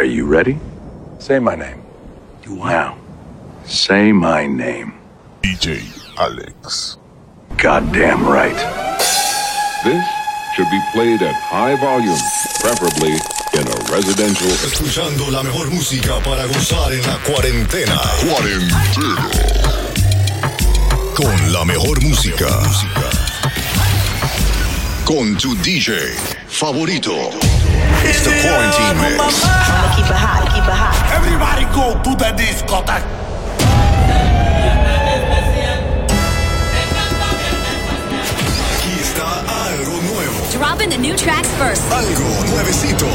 Are you ready? Say my name. You what? Now, say my name. DJ Alex. Goddamn right. This should be played at high volume, preferably in a residential. Escuchando la mejor música para gozar en la cuarentena. Cuarentena. Con la mejor música. Con tu DJ favorito. It's the quarantine mix. I'ma keep it hot, keep it hot. Everybody go to the discotheque. Dropping the new tracks first. Algo nuevecito.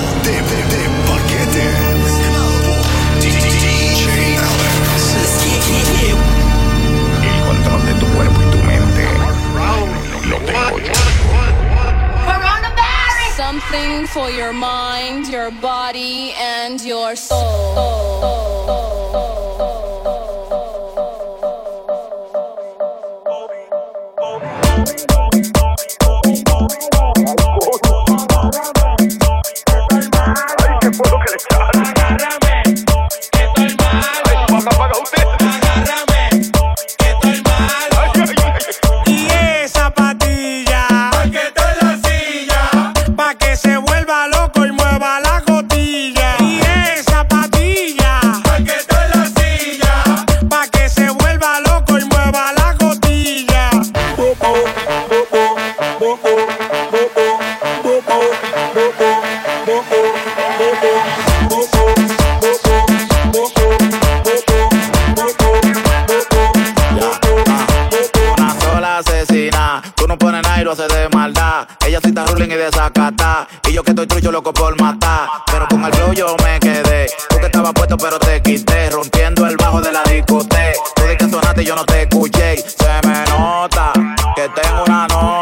something for your mind, your body, and your soul. soul, soul, soul fulano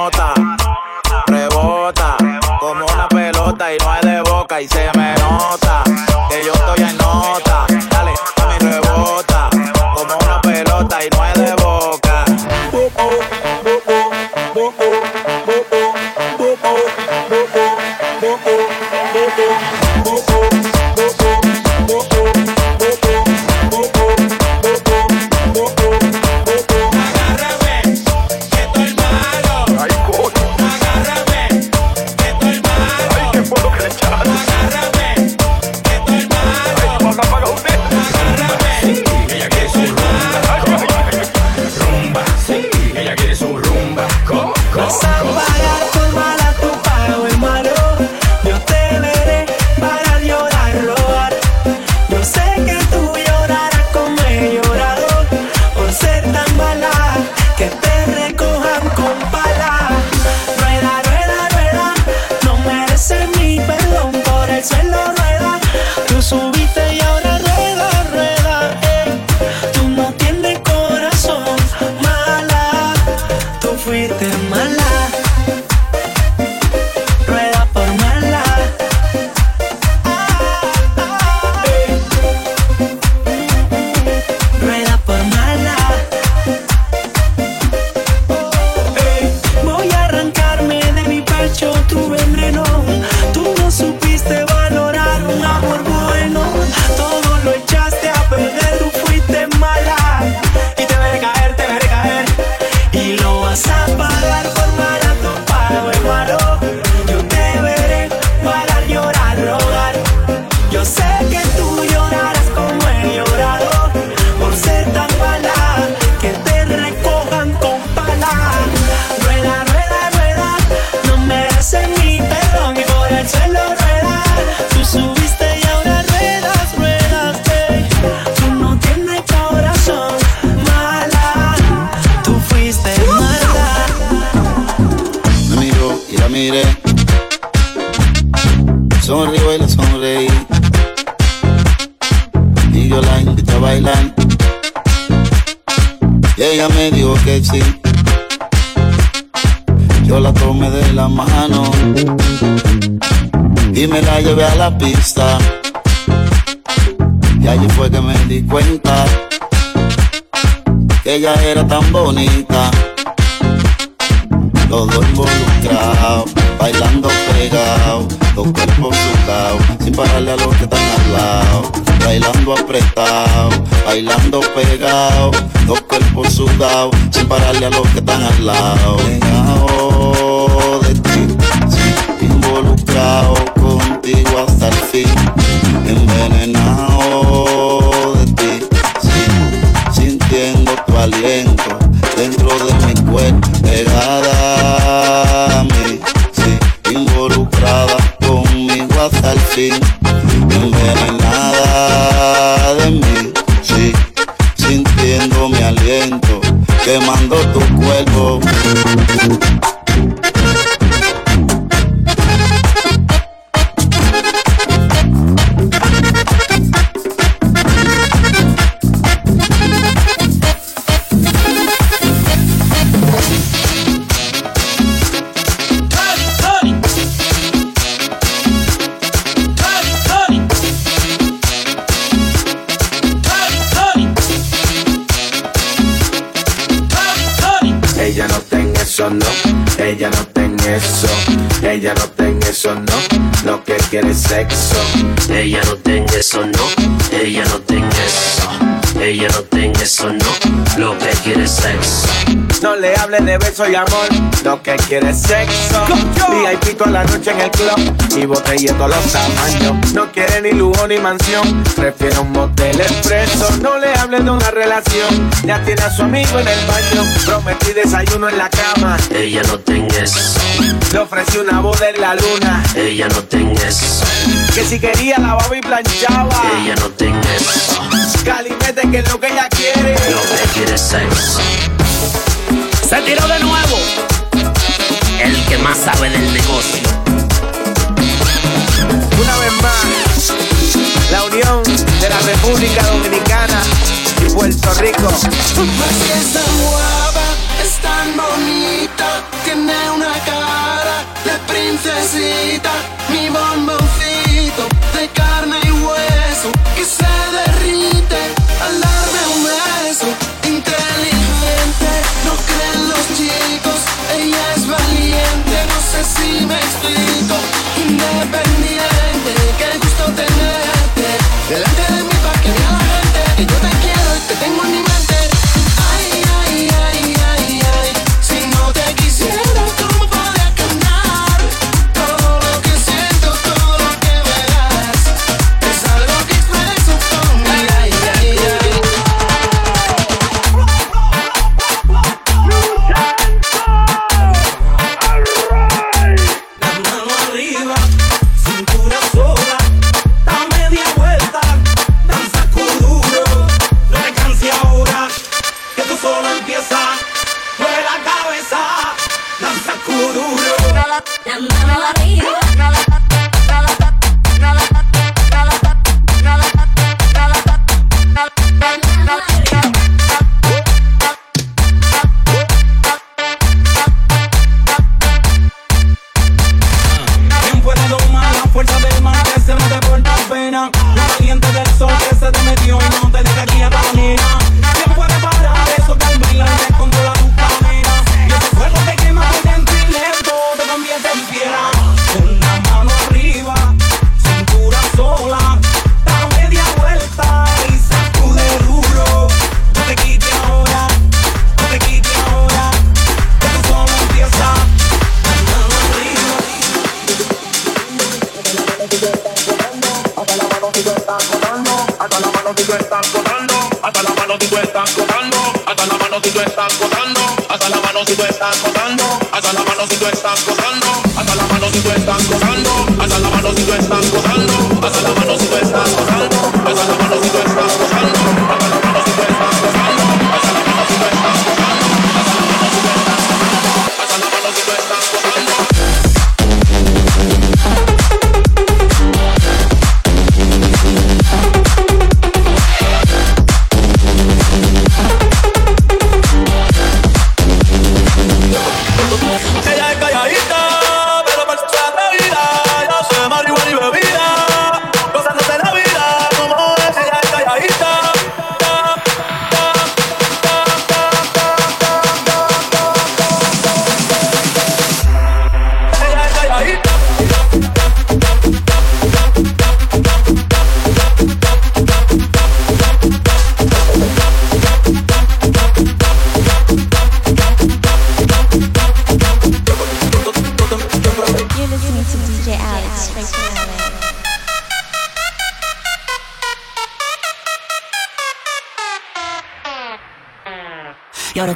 miré. Sonrío y la sonreí. Y yo la invité a bailar. Y ella me dijo que sí. Yo la tomé de la mano. Y me la llevé a la pista. Y allí fue que me di cuenta. Que ella era tan bonita todo involucrado, bailando pegado, los cuerpos sudados, sin pararle a los que están al lado, bailando apretado, bailando pegado, los cuerpos sudados, sin pararle a los que están al lado, pegado de ti, involucrado contigo hasta el fin, envenenado de ti, sí, sintiendo tu aliento dentro de mi cuerpo, pegada hasta el fin, envenenada de mí, sí, sintiendo mi aliento, quemando hable de beso y amor, lo que quiere es sexo. VIP toda la noche en el club y botella todos los tamaños. No quiere ni lujo ni mansión, prefiere un motel expreso. No le hable de una relación, ya tiene a su amigo en el baño. Prometí desayuno en la cama, Ella no ten eso. le ofrecí una boda en la luna. Ella no ten eso. Que si quería lavaba y planchaba. Ella no ten eso. Calimete que es lo que ella quiere. Lo que quiere es sexo. Se tiró de nuevo. El que más sabe del negocio. Una vez más, la unión de la República Dominicana y Puerto Rico. Así es tan guapa, es tan bonita, tiene una cara de princesita, mi bomboncito si me explico. Independiente, qué gusto tenerte delante de mí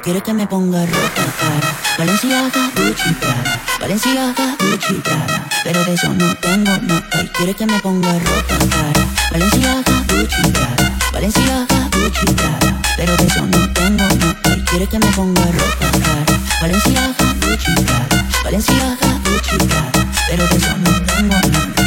quiere que me ponga ropa cara. Valenciaga, Gucci, Prada. Valenciaga, Gucci, Prada. Pero de eso no tengo nota. Y quiere que me ponga ropa cara. Valenciaga, Gucci, Prada. Valenciaga, Gucci, Prada. Pero de eso no tengo nota. Y quiere que me ponga ropa cara. Valenciaga, Gucci, Prada. Valenciaga, Gucci, Prada. Pero de eso no tengo nota.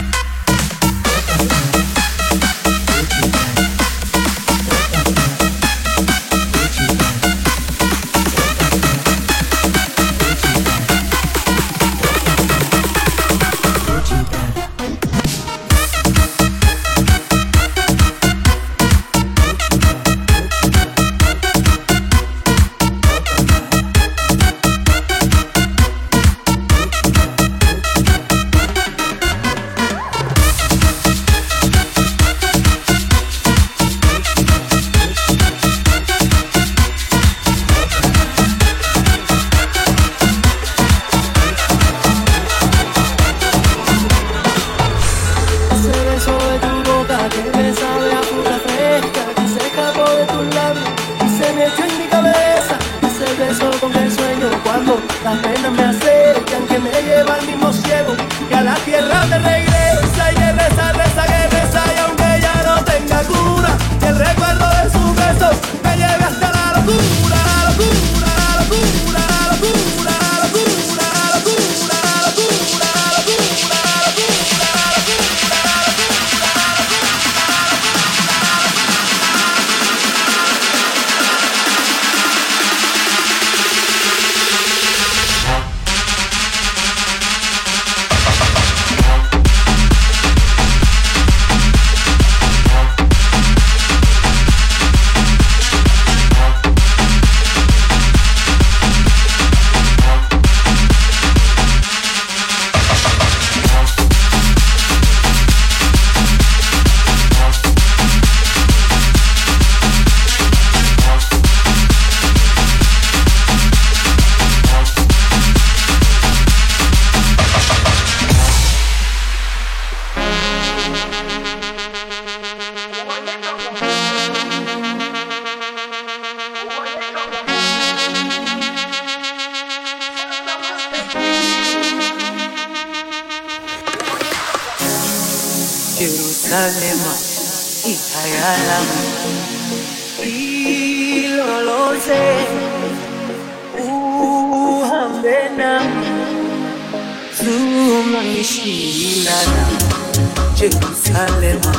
Yerusalema ikhaya lami ilolose uhambe nami zuma ngishilana Jerusalema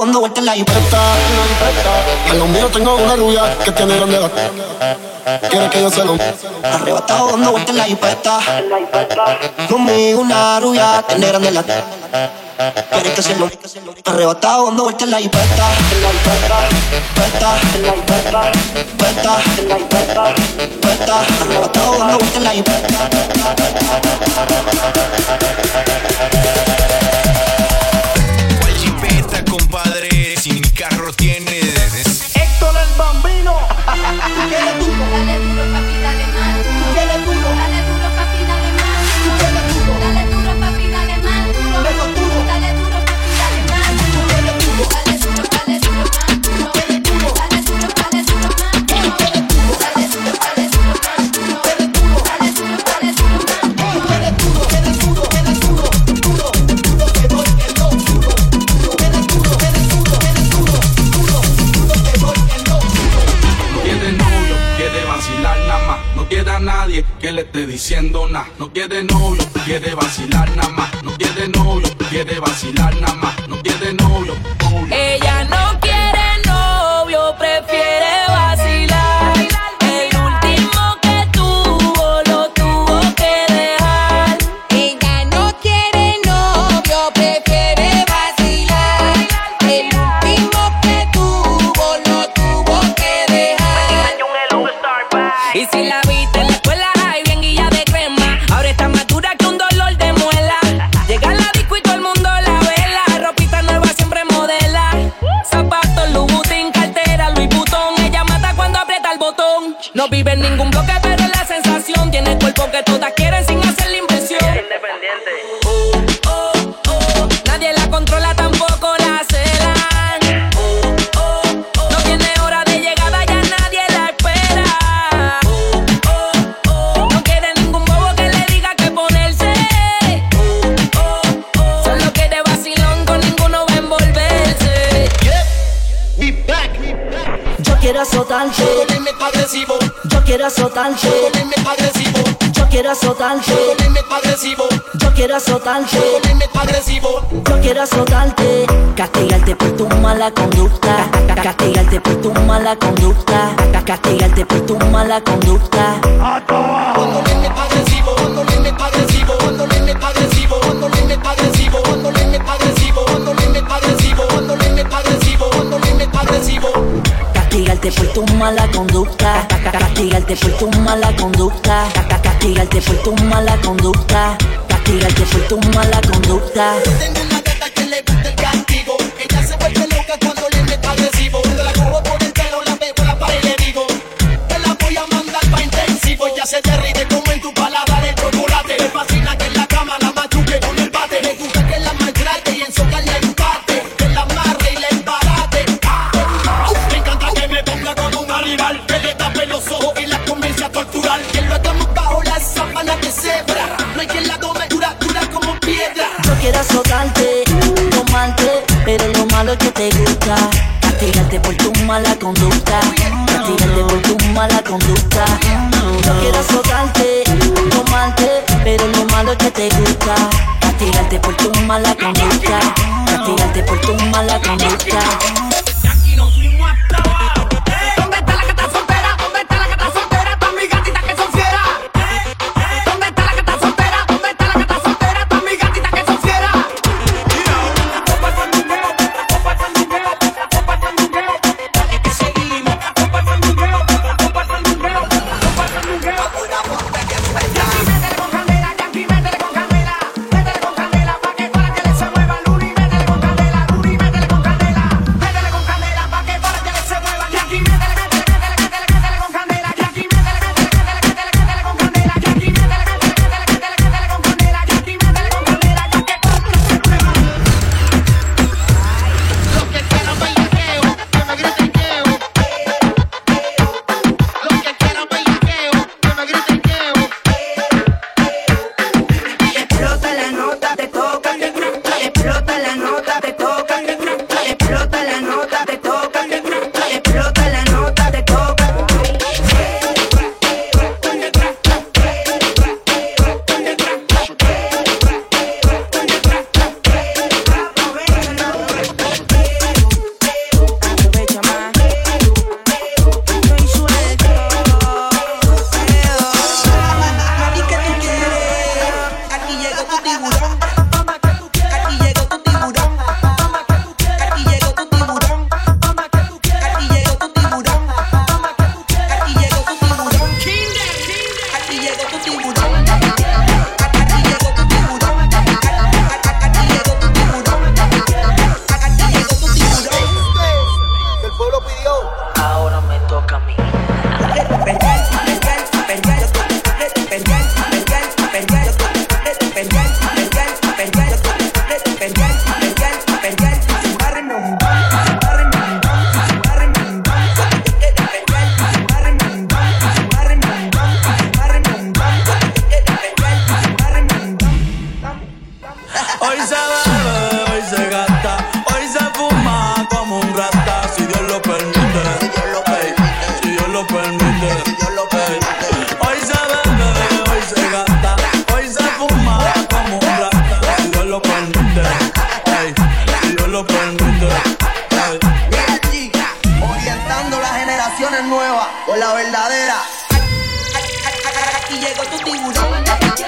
dando vueltas en la jipeta. Al lado mío tengo una rubia que tiene grande la. Quiere que yo se lo. Arrebatado dando vueltas en la jipeta. Conmigo una rubia tiene grande la. Quiere que se lo. Arrebatado dando vueltas en la jipeta. Peta, peta, peta, peta. Arrebatado dando vueltas en la jipeta. ¿Cuál jipeta, compadre? Si mi carro tiene. Héctor el Bambino. Dale duro, papi, agresivo. Yo quiero azotarte. agresivo. Yo quiero azotarte. agresivo. Yo quiero azotarte. agresivo. Yo quiero azotarte. Castigarte por tu mala conducta. Castigarte por tu mala conducta. Castigarte por tu mala conducta. Cuando Castigarte por tu mala conducta. Castigarte por tu mala conducta. Castigarte por tu mala conducta. Castigarte por tu mala conducta. Tengo una gata que le gusta el castigo. Ella se vuelve loca cuando le meto agresivo. La cojo por el pelo, la pego la pared y le digo: Te la voy a mandar pa' intensivo. Ella se derrite azotarte, tomarte, pero lo malo es que te gusta. Castigarte por tu mala conducta. Castigarte por tu mala conducta. Yo quiero azotarte, tomarte, pero lo malo es que te gusta. Castigarte por tu mala conducta. Castigarte por tu mala conducta. body would all